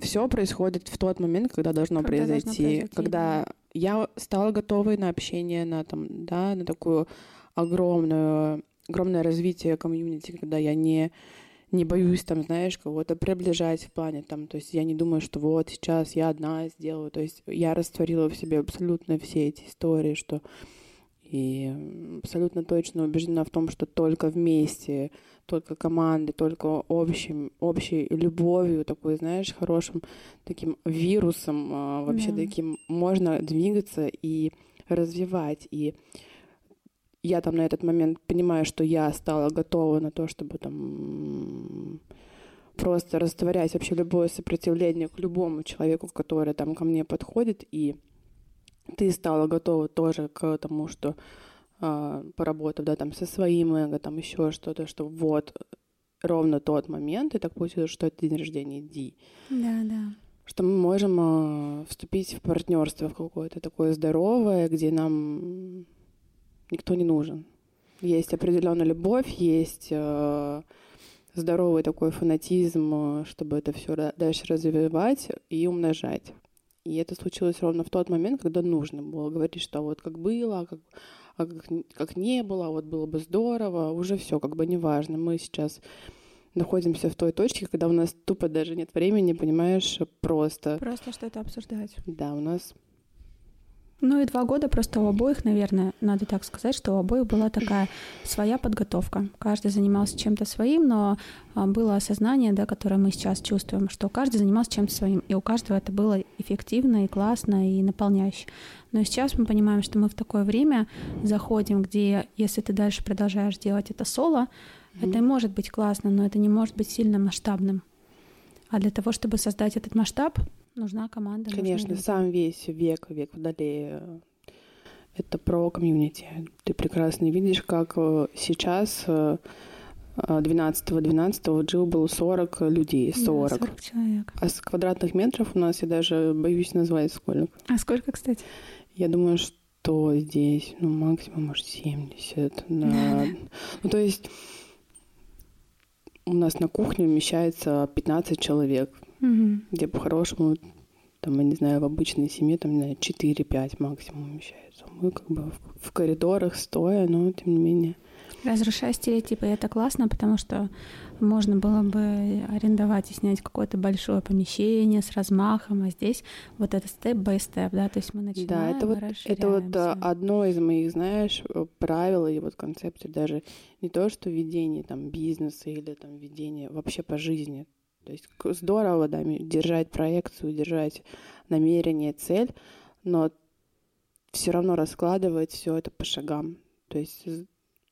Все происходит в тот момент, когда должно Когда должно произойти. произойти, когда я стала готовой на общение, на там, да, на такую огромную, огромное развитие комьюнити, когда я не не боюсь там, знаешь, кого-то приближать в плане там, то есть я не думаю, что вот сейчас я одна сделаю, то есть я растворила в себе абсолютно все эти истории, что и абсолютно точно убеждена в том, что только вместе, только командой, только общим, общей любовью, такой, знаешь, хорошим таким вирусом, а, вообще Да. таким можно двигаться и развивать. И я там на этот момент понимаю, что я стала готова на то, чтобы там просто растворять вообще любое сопротивление к любому человеку, который там ко мне подходит, и ты стала готова тоже к тому, что а, поработав, да, там со своим эго, там еще что-то, что вот ровно тот момент, и так получилось, что это день рождения Ди, Да, да. что мы можем а, вступить в партнерство в какое-то такое здоровое, где нам никто не нужен. Есть определенная любовь, есть э, здоровый такой фанатизм, э, чтобы это все дальше развивать и умножать. И это случилось ровно в тот момент, когда нужно было говорить, что вот как было, а как, а как, как не было, а вот было бы здорово, уже все как бы неважно. Мы сейчас находимся в той точке, когда у нас тупо даже нет времени, понимаешь, просто. Просто что-то обсуждать. Да, у нас Ну и два года просто у обоих, наверное, надо так сказать, что у обоих была такая своя подготовка. Каждый занимался чем-то своим, но а, было осознание, да, которое мы сейчас чувствуем, что каждый занимался чем-то своим, и у каждого это было эффективно и классно и наполняюще. Но сейчас мы понимаем, что мы в такое время заходим, где если ты дальше продолжаешь делать это соло, это и может быть классно, но это не может быть сильно масштабным. А для того, чтобы создать этот масштаб, нужна команда. Конечно, сам весь век, век водолея, это про комьюнити. Ты прекрасно видишь, как э, сейчас э, 12-12 Джил был 40 людей, Да, 40. 40 человек. А с квадратных метров у нас, я даже боюсь назвать сколько. А сколько, кстати? Я думаю, что здесь, ну, максимум, может, 70. на- Ну, то есть у нас на кухне вмещается 15 человек, Мгм. где по-хорошему, там, я не знаю, в обычной семье, там, не знаю, 4-5 максимум вмещается. Мы как бы в, в коридорах стоя, но тем не менее. Разрушая стереотипы, это классно, потому что можно было бы арендовать и снять какое-то большое помещение с размахом, а здесь вот это степ-бай-степ, да, то есть мы начинаем да, это вот, это вот а, одно из моих, знаешь, правил и вот концепций даже не то, что ведение там бизнеса или там ведение вообще по жизни. То есть здорово, да, держать проекцию, держать намерение, цель, но все равно раскладывать все это по шагам. То есть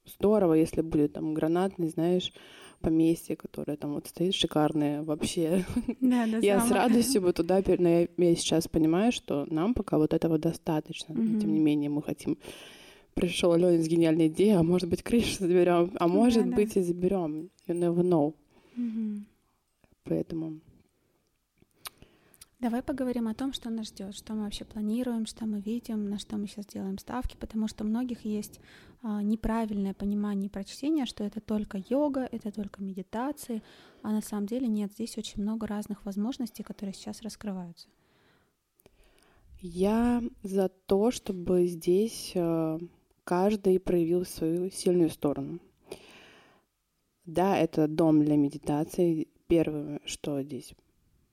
здорово, если будет там гранатный, знаешь, поместье, которое там вот стоит шикарное вообще. Да, да, Я с радостью бы туда, но я, я сейчас понимаю, что нам пока вот этого достаточно. Но Мгм. Тем не менее, мы хотим... Пришел Алене с гениальной идеей, а может быть, крышу заберем, а может Да-да. быть, и заберем. You never know. Мгм. Поэтому Давай поговорим о том, что нас ждет, что мы вообще планируем, что мы видим, на что мы сейчас делаем ставки, потому что у многих есть а, неправильное понимание и прочтение, что это только йога, это только медитации, а на самом деле нет, здесь очень много разных возможностей, которые сейчас раскрываются. я за то, чтобы здесь э, каждый проявил свою сильную сторону. Да, это дом для медитации. Первое, что здесь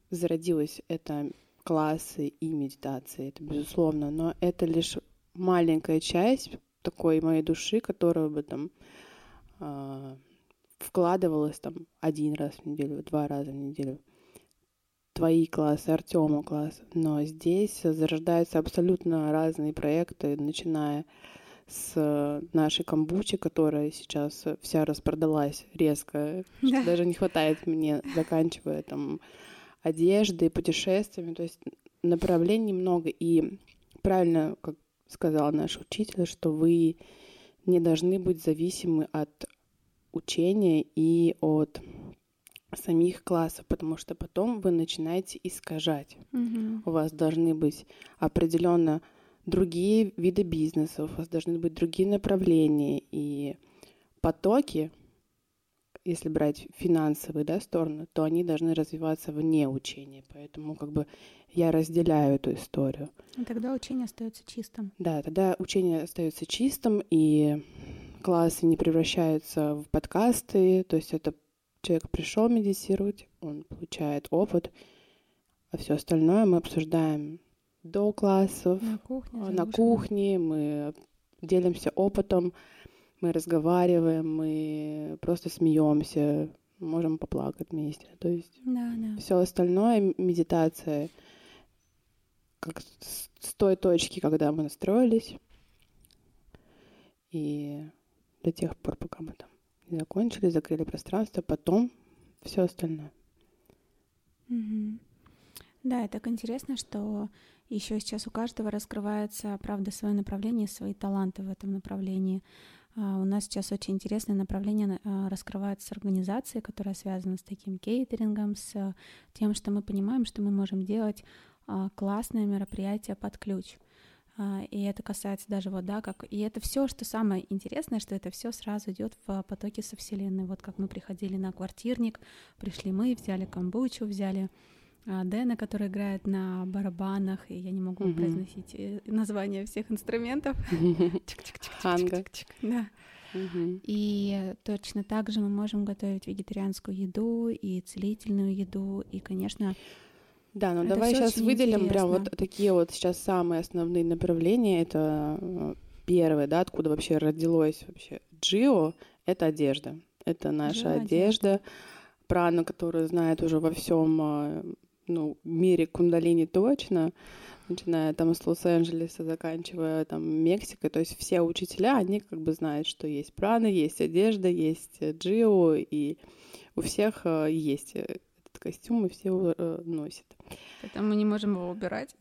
зародилось, это классы и медитации, это безусловно, но это лишь маленькая часть такой моей души, которая бы там а, вкладывалась там один раз в неделю, два раза в неделю. Твои классы, Артема класс. Но здесь зарождаются абсолютно разные проекты, начиная с нашей камбучи, которая сейчас вся распродалась резко, Да. даже не хватает мне, заканчивая там одеждой, путешествиями. То есть направлений много. И правильно, как сказал наш учитель, что вы не должны быть зависимы от учения и от самих классов, потому что потом вы начинаете искажать. Мгм. У вас должны быть определенно другие виды бизнеса, у вас должны быть другие направления и потоки, если брать финансовые да, стороны, то они должны развиваться вне учения. Поэтому как бы я разделяю эту историю. И тогда учение остается чистым. Да, тогда учение остается чистым, и классы не превращаются в подкасты. То есть это человек пришел медитировать, он получает опыт, а все остальное мы обсуждаем до классов, На кухне. за на ужином. кухне, мы делимся опытом, мы разговариваем, мы просто смеемся, можем поплакать вместе. То есть Да, да. все остальное медитация как с той точки, когда мы настроились, и до тех пор, пока мы там не закончили, закрыли пространство, потом все остальное. Мгм. Да, и так интересно, что еще сейчас у каждого раскрывается, правда, свое направление, свои таланты в этом направлении. А, У нас сейчас очень интересное направление на- а, раскрывается с организацией, которая связана с таким кейтерингом, с а, тем, что мы понимаем, что мы можем делать классные мероприятия под ключ. И это касается даже вот, да, как... И это все, что самое интересное, что это все сразу идет в потоке со Вселенной. Вот как мы приходили на квартирник, пришли мы, взяли камбучу, взяли Дэна, который играет на барабанах, и я не могу Мгм. произносить э, названия всех инструментов. Ханга. Да. И точно так же мы можем готовить вегетарианскую еду и целительную еду, и, конечно, Да, ну Это давай сейчас выделим прям интересно. вот такие вот сейчас самые основные направления. Это э, первое, да, откуда вообще родилось вообще Джио, это одежда. Это наша Джио одежда, прана, которую знает уже во всем ну, мире кундалини точно, начиная там с Лос-Анджелеса, заканчивая там Мексикой. То есть все учителя, они как бы знают, что есть прана, есть одежда, есть э, Джио, и у всех э, есть э, этот костюм, и все его носят. поэтому мы не можем его убирать.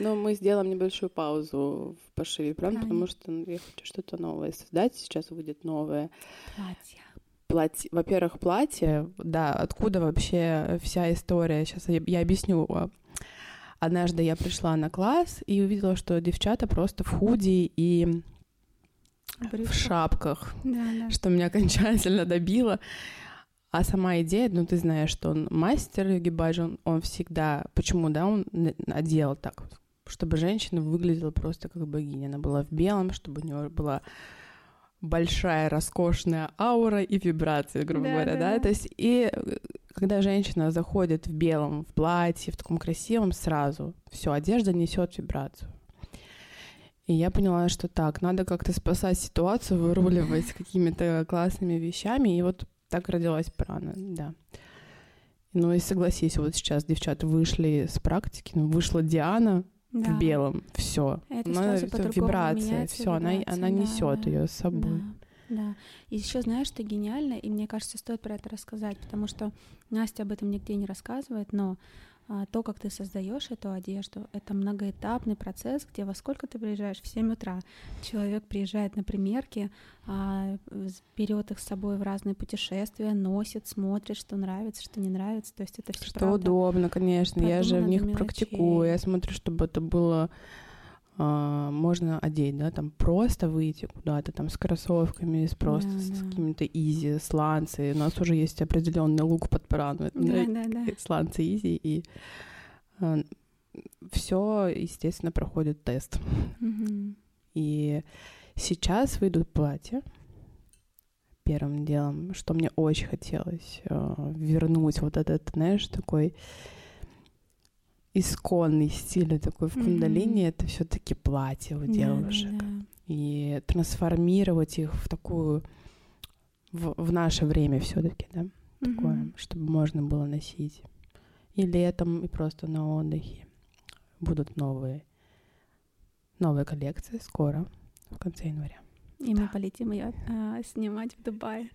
Но мы сделаем небольшую паузу в пошиве? Правильно. Потому что ну, я хочу что-то новое создать. Сейчас выйдет новое Платье. Платье. Во-первых, платье. Да, откуда вообще вся история? Сейчас я, я объясню. Однажды я пришла на класс и увидела, что девчата просто в худи и в Брюки. шапках, Да, да. что меня окончательно добило. А сама идея, ну ты знаешь, что он мастер йоги баджи, он, он всегда, почему, да, он одел так, чтобы женщина выглядела просто как богиня. Она была в белом, чтобы у нее была большая, роскошная аура и вибрации, грубо Да, говоря, да, да, да. то есть и э, когда женщина заходит в белом, в платье, в таком красивом, сразу все, одежда несет вибрацию. И я поняла, что так, надо как-то спасать ситуацию, выруливать какими-то классными вещами. И вот так родилась прана, да. Ну и согласись, вот сейчас девчата вышли с практики, ну, вышла Диана Да. в белом, все. Это сразу по-другому вибрация, все, она, она да, несет да. ее с собой. Да, да. И еще знаешь, что гениально, и мне кажется, стоит про это рассказать, потому что Настя об этом нигде не рассказывает, но то, как ты создаешь эту одежду, это многоэтапный процесс, где во сколько ты приезжаешь? В 7 утра. Человек приезжает на примерки, а, берет их с собой в разные путешествия, носит, смотрит, что нравится, что не нравится. То есть это все Что удобно, конечно. Я же в продумано них мелочей. практикую. Я смотрю, чтобы это было а, можно одеть, да, там просто выйти куда-то там с кроссовками, с просто Да, с да. какими-то изи, сланцы. У нас уже есть определенный лук под прану. Это, Да, да, да. Сланцы изи и все, естественно, проходит тест. Мгм. И сейчас выйдут платья. Первым делом, что мне очень хотелось э, вернуть вот этот, знаешь, такой исконный стиль, такой в Мгм. кундалини, это все-таки платье у Да, да, девушек. да. И трансформировать их в такую в, в наше время все-таки, да, такое, Мгм. чтобы можно было носить. И летом, и просто на отдыхе. Будут новые новые коллекции скоро, в конце января. И мы полетим ее снимать в Дубае.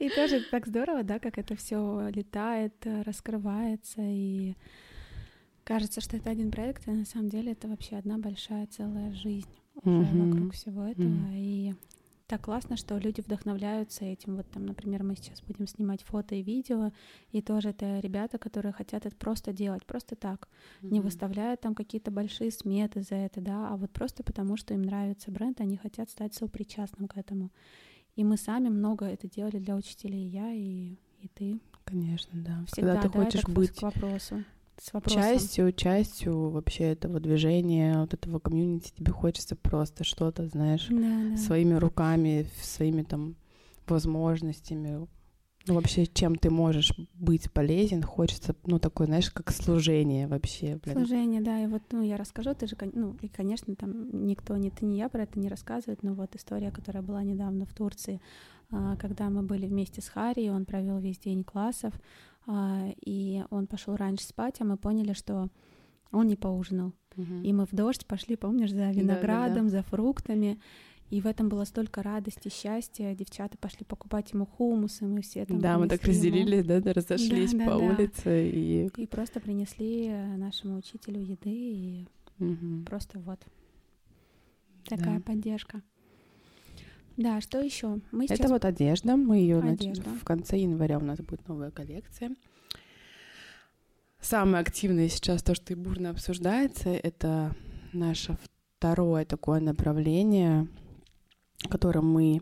И тоже так здорово, да, как это все летает, э, раскрывается, и кажется, что это один проект, а на самом деле это вообще одна большая целая жизнь. уже Мгм. вокруг всего этого. Мгм. И так классно, что люди вдохновляются этим. Вот там, например, мы сейчас будем снимать фото и видео, и тоже это ребята, которые хотят это просто делать, просто так, не выставляют там какие-то большие сметы за это, да, а вот просто потому, что им нравится бренд, они хотят стать сопричастным к этому. И мы сами много это делали для учителей, я и, и ты. Конечно, да. Всегда, Когда ты да, хочешь быть к вопросу. С вопросом. частью, частью вообще этого движения, вот этого комьюнити, тебе хочется просто что-то, знаешь, Да, да. своими руками, своими там возможностями. Ну, вообще, чем ты можешь быть полезен, хочется, ну, такое, знаешь, как служение вообще, блин. Служение, да, и вот, ну, я расскажу, ты же, ну, и, конечно, там никто, ни ты, ни я про это не рассказывает, но вот история, которая была недавно в Турции, а, когда мы были вместе с Харри, он провел весь день классов, и он пошел раньше спать, а мы поняли, что он не поужинал. Мгм. И мы в дождь пошли, помнишь, за виноградом, за фруктами. И в этом было столько радости, счастья. Девчата пошли покупать ему хумус, и мы все там Да, мы так ему. разделились, да, да, разошлись Да, по да, да. улице и... И просто принесли э, нашему учителю еды, и Мгм. просто вот такая Да. поддержка. Да, что еще? Мы сейчас... Это вот одежда, мы ее Одежда. в конце января у нас будет новая коллекция. Самое активное сейчас то, что и бурно обсуждается, это наше второе такое направление, которое мы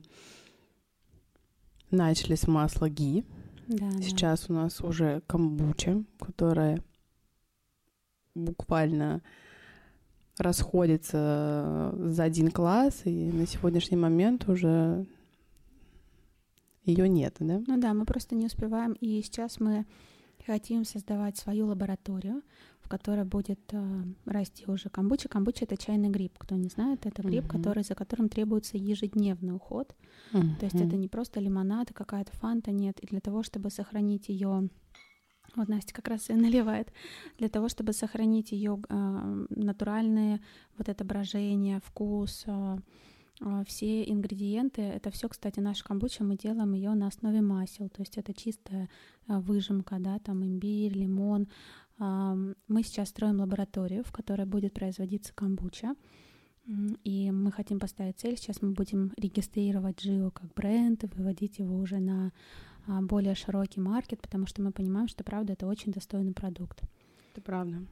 начали с масла ги. Да, да. Сейчас у нас уже камбуча, которая буквально расходится за один класс, и на сегодняшний момент уже ее нет, да? Ну да, мы просто не успеваем. И сейчас мы хотим создавать свою лабораторию, в которой будет э, расти уже камбуча. Камбуча — это чайный гриб. Кто не знает, это гриб, Мгм. который, за которым требуется ежедневный уход. То есть это не просто лимонад, какая-то фанта, нет. И для того, чтобы сохранить ее, вот Настя как раз и наливает, для того, чтобы сохранить ее натуральное вот это брожение, вкус, а, а, все ингредиенты, это все, кстати, наша камбуча, мы делаем ее на основе масел, то есть это чистая а, выжимка, да, там имбирь, лимон. Мы сейчас строим лабораторию, в которой будет производиться камбуча. И мы хотим поставить цель. Сейчас мы будем регистрировать Джио как бренд выводить его уже на более широкий маркет, потому что мы понимаем, что правда это очень достойный продукт. Это правда.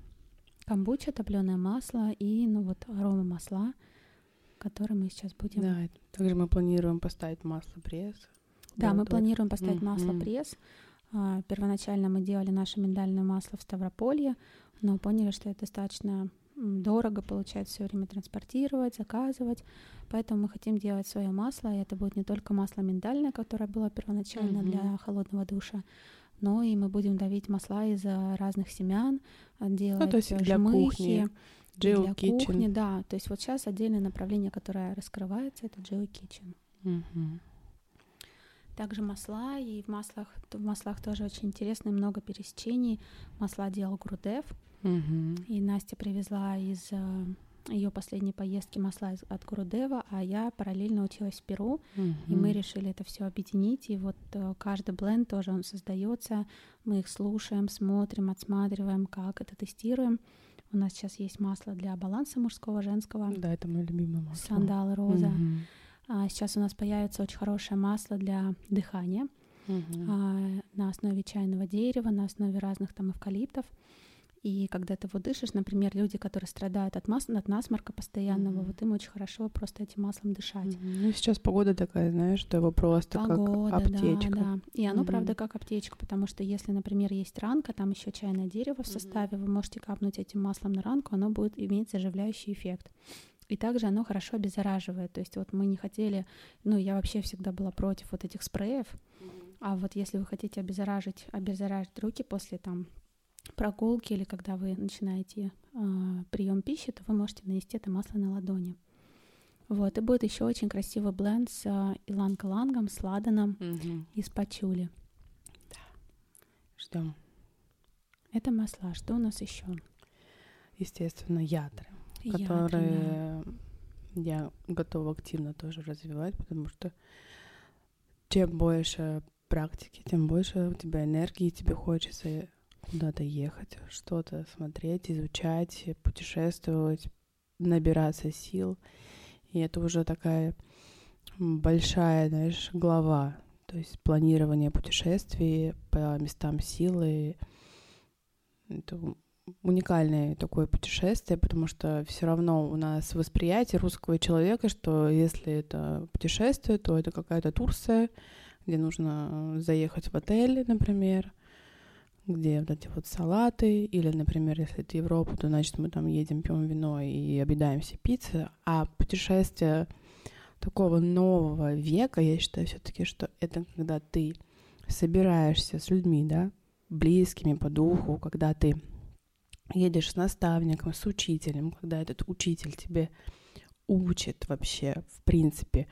Камбуча, топленое масло и ну вот арома масла, которые мы сейчас будем. Да, также мы планируем поставить масло пресс. Да, мы планируем поставить масло Мгм. пресс. А, Первоначально мы делали наше миндальное масло в Ставрополье, но поняли, что это достаточно дорого получается все время транспортировать, заказывать. Поэтому мы хотим делать свое масло, и это будет не только масло миндальное, которое было первоначально Мгм. для холодного душа, но и мы будем давить масла из а, разных семян, делать Ну, то есть э, для жмыхи, кухни. Jill для Kitchen. кухни, да. То есть вот сейчас отдельное направление, которое раскрывается, это Jill Kitchen. Также масла, и в маслах, в маслах тоже очень интересно, много пересечений. Масла делал Грудев, Мгм. и Настя привезла из ее последней поездки масла из- от Грудева, а я параллельно училась в Перу, и мы решили это все объединить, и вот э, каждый бленд тоже он создается, мы их слушаем, смотрим, отсматриваем, как это тестируем. У нас сейчас есть масло для баланса мужского, женского, Да, это мое любимое масло. сандал, роза. Мгм. А сейчас у нас появится очень хорошее масло для дыхания. Мгм. а, на основе чайного дерева, на основе разных там эвкалиптов. И когда ты вот дышишь, например, люди, которые страдают от, мас... от насморка постоянного, Мгм. вот им очень хорошо просто этим маслом дышать. Мгм. Ну, сейчас погода такая, знаешь, что его просто Погода, как аптечка. да, да. И оно, Мгм. правда, как аптечка, потому что если, например, есть ранка, там еще чайное дерево в составе, вы можете капнуть этим маслом на ранку, оно будет иметь заживляющий эффект. И также оно хорошо обеззараживает. То есть вот мы не хотели, ну, я вообще всегда была против вот этих спреев, а вот если вы хотите обеззаражить, обеззаражить руки после там прогулки или когда вы начинаете прием пищи, то вы можете нанести это масло на ладони. Вот, и будет еще очень красивый бленд с иланг-лангом, с ладаном Мгм. и с пачули. Ждем. Это масла. Что у нас еще? Естественно, ятры, которые я готова активно тоже развивать, потому что чем больше практики, тем больше у тебя энергии, тебе хочется куда-то ехать, что-то смотреть, изучать, путешествовать, набираться сил. И это уже такая большая, знаешь, глава. То есть планирование путешествий по местам силы. Это уникальное такое путешествие, потому что все равно у нас восприятие русского человека, что если это путешествие, то это какая-то Турция, где нужно заехать в отель, например, где вот эти вот салаты, или, например, если это Европа, то значит мы там едем, пьем вино и обедаемся пиццей, а путешествие такого нового века, я считаю все-таки, что это когда ты собираешься с людьми, да, близкими по духу, когда ты едешь с наставником, с учителем, когда этот учитель тебе учит вообще, в принципе,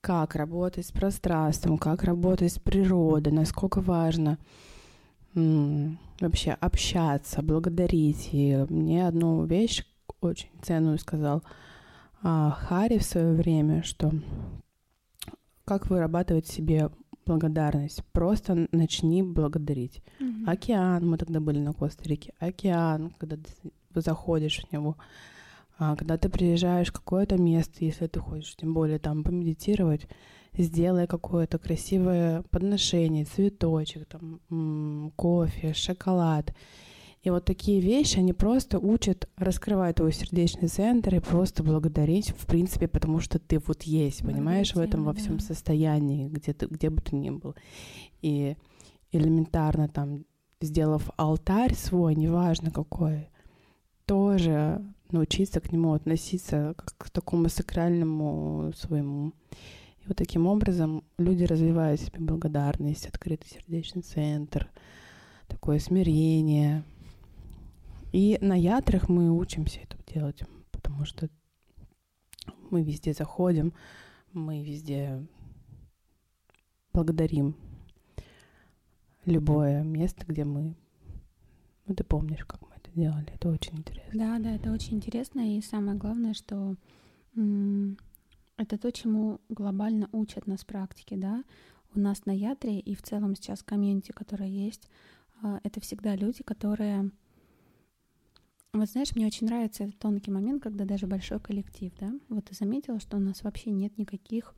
как работать с пространством, как работать с природой, насколько важно вообще общаться, благодарить. И мне одну вещь очень ценную сказал а, Хари в свое время, что как вырабатывать себе благодарность. Просто начни благодарить. Mm-hmm. Океан, мы тогда были на Коста-Рике, океан, когда ты заходишь в него, когда ты приезжаешь в какое-то место, если ты хочешь, тем более там помедитировать, сделай какое-то красивое подношение, цветочек, там, кофе, шоколад. И вот такие вещи, они просто учат раскрывать твой сердечный центр и просто благодарить, в принципе, потому что ты вот есть, понимаешь, в этом во всем состоянии, где, ты, где бы ты ни был. И элементарно там, сделав алтарь свой, неважно какой, тоже научиться к нему относиться как к такому сакральному своему. И вот таким образом люди развивают себе благодарность, открытый сердечный центр, такое смирение — и на ятрах мы учимся это делать, потому что мы везде заходим, мы везде благодарим любое место, где мы... Ну, ты помнишь, как мы это делали. Это очень интересно. Да, да, это очень интересно. И самое главное, что это то, чему глобально учат нас практики, да. У нас на Ятре и в целом сейчас комьюнити, которое есть, а, это всегда люди, которые вот знаешь, мне очень нравится этот тонкий момент, когда даже большой коллектив, да, вот ты заметила, что у нас вообще нет никаких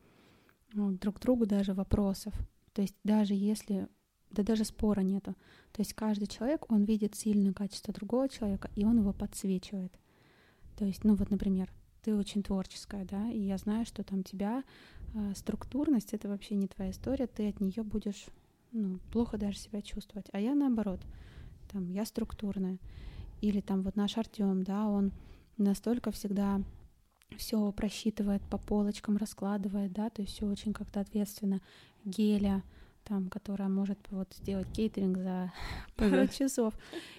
ну, друг другу даже вопросов. То есть даже если, да даже спора нету. То есть каждый человек, он видит сильное качество другого человека, и он его подсвечивает. То есть, ну вот, например, ты очень творческая, да, и я знаю, что там тебя э, структурность это вообще не твоя история, ты от нее будешь ну, плохо даже себя чувствовать. А я наоборот, там, я структурная. Или там вот наш Артем, да, он настолько всегда все просчитывает по полочкам, раскладывает, да, то есть все очень как-то ответственно. Геля, там, которая может вот сделать кейтеринг за пару часов.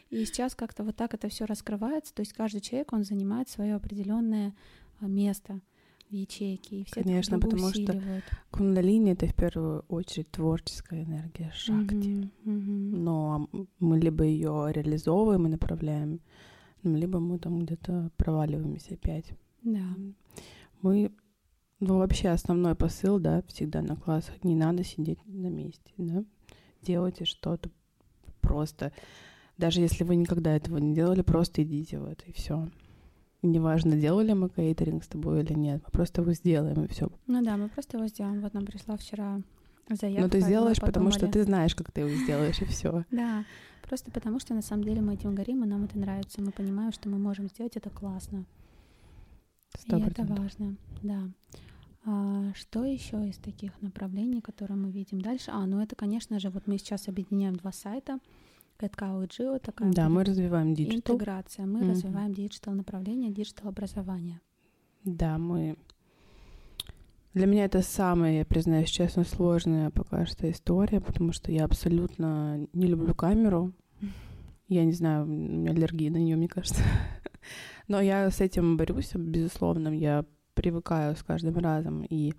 И сейчас как-то вот так это все раскрывается, то есть каждый человек, он занимает свое определенное а, место в ячейке, и все Конечно, друг потому усиливают. что кундалини — это в первую очередь творческая энергия шакти. Мгм, мгм. Но мы либо ее реализовываем и направляем, ну, либо мы там где-то проваливаемся опять. Да. Мы, ну, вообще основной посыл, да, всегда на классах, не надо сидеть на месте, да, делайте что-то просто. Даже если вы никогда этого не делали, просто идите в это, и все. Неважно, делали мы кейтеринг с тобой или нет, мы просто его сделаем, и все. Ну да, мы просто его сделаем. Вот нам пришла вчера заявка. Но ты и мы сделаешь, потому что ты знаешь, как ты его сделаешь, и все. Да, просто потому что на самом деле мы этим горим, и нам это нравится. Мы понимаем, что мы можем сделать это классно. Сто и это важно, да. А, что еще из таких направлений, которые мы видим дальше? А, ну это, конечно же, вот мы сейчас объединяем два сайта. Кэткау и Джио, такая Да, мы развиваем digital. интеграция. Мы Мгм. развиваем digital направление, digital образование. Да, мы... Для меня это самая, я признаюсь честно, сложная пока что история, потому что я абсолютно не люблю камеру. Я не знаю, у меня аллергия на нее, мне кажется. Но я с этим борюсь, безусловно, я привыкаю с каждым разом. И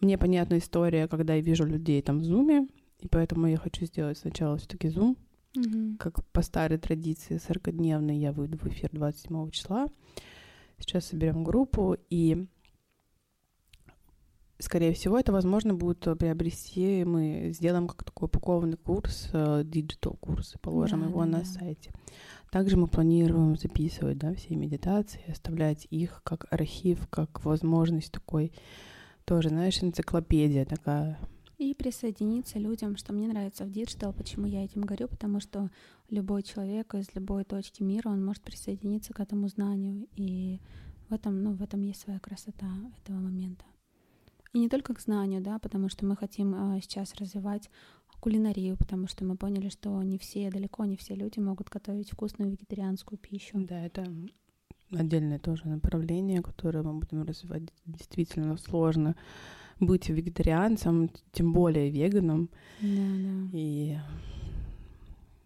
мне понятна история, когда я вижу людей там в зуме, и поэтому я хочу сделать сначала все-таки зум, как по старой традиции 40-дневный я выйду в эфир 27 числа. Сейчас соберем группу, и Скорее всего, это возможно будет приобрести. Мы сделаем как такой упакованный курс, digital курс, положим Да, его да, на да. сайте. Также мы планируем записывать да, все медитации, оставлять их как архив, как возможность такой, тоже, знаешь, энциклопедия такая. И присоединиться людям, что мне нравится в digital, почему я этим говорю, потому что любой человек из любой точки мира, он может присоединиться к этому знанию, и в этом, ну, в этом есть своя красота этого момента. И не только к знанию, да, потому что мы хотим э, сейчас развивать кулинарию, потому что мы поняли, что не все, далеко не все люди могут готовить вкусную вегетарианскую пищу. Да, это отдельное тоже направление, которое мы будем развивать. Действительно сложно быть вегетарианцем, тем более веганом. Да, да. И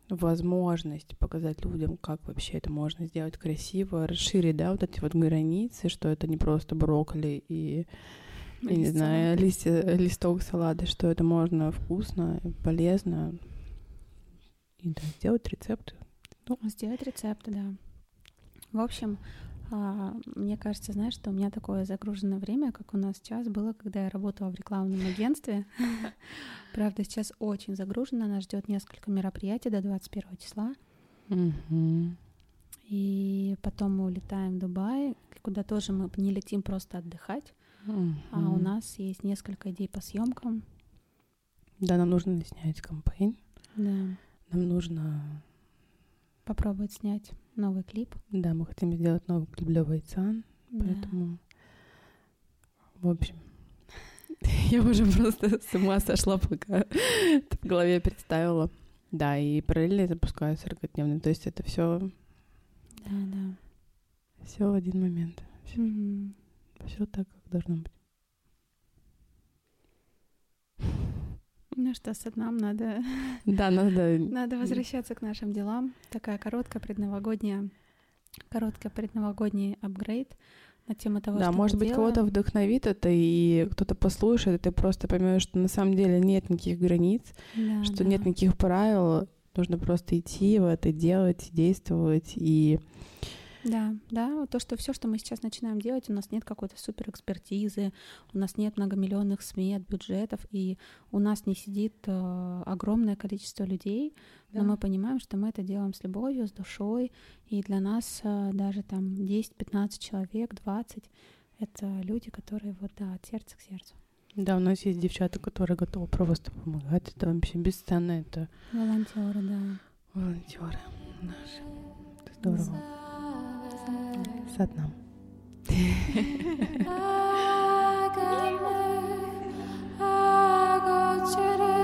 возможность показать людям, как вообще это можно сделать красиво, расширить, да, вот эти вот границы, что это не просто брокколи и, я не знаю, листья, листок салата, что это можно вкусно, полезно. И да, сделать рецепты. Сделать рецепты, да. В общем, а, мне кажется, знаешь, что у меня такое загруженное время, как у нас сейчас было, когда я работала в рекламном агентстве. Правда, сейчас очень загружено, нас ждет несколько мероприятий до 21 числа. И потом мы улетаем в Дубай, куда тоже мы не летим просто отдыхать, а у нас есть несколько идей по съемкам. Да, нам нужно снять кампейн. Да. Нам нужно... Попробовать снять новый клип. Да, мы хотим сделать новый клип для Вайцан, Да. поэтому... В общем... Я уже просто с ума сошла, пока в голове представила. Да, и параллельно я запускаю 40-дневный. То есть это все Да, да. все в один момент. Все так, как должно быть. Ну что, с нам надо Да, надо... Надо возвращаться к нашим делам. Такая короткая предновогодняя, короткая предновогодний апгрейд на тему того, Да, что может быть, кого-то делаем. вдохновит это, и кто-то послушает, и ты просто поймешь, что на самом деле нет никаких границ, Да, что да. нет никаких правил, нужно просто идти в это, делать, действовать, и Да, да, вот то, что все, что мы сейчас начинаем делать, у нас нет какой-то супер экспертизы, у нас нет многомиллионных смет, бюджетов, и у нас не сидит э, огромное количество людей, но Да. мы понимаем, что мы это делаем с любовью, с душой, и для нас э, даже там 10-15 человек, 20 это люди, которые вот, да, от сердца к сердцу. да, у нас есть девчата, которые готовы просто помогать, это вообще бесценно, это Волонтеры, да. волонтеры наши. Это здорово. Satnam.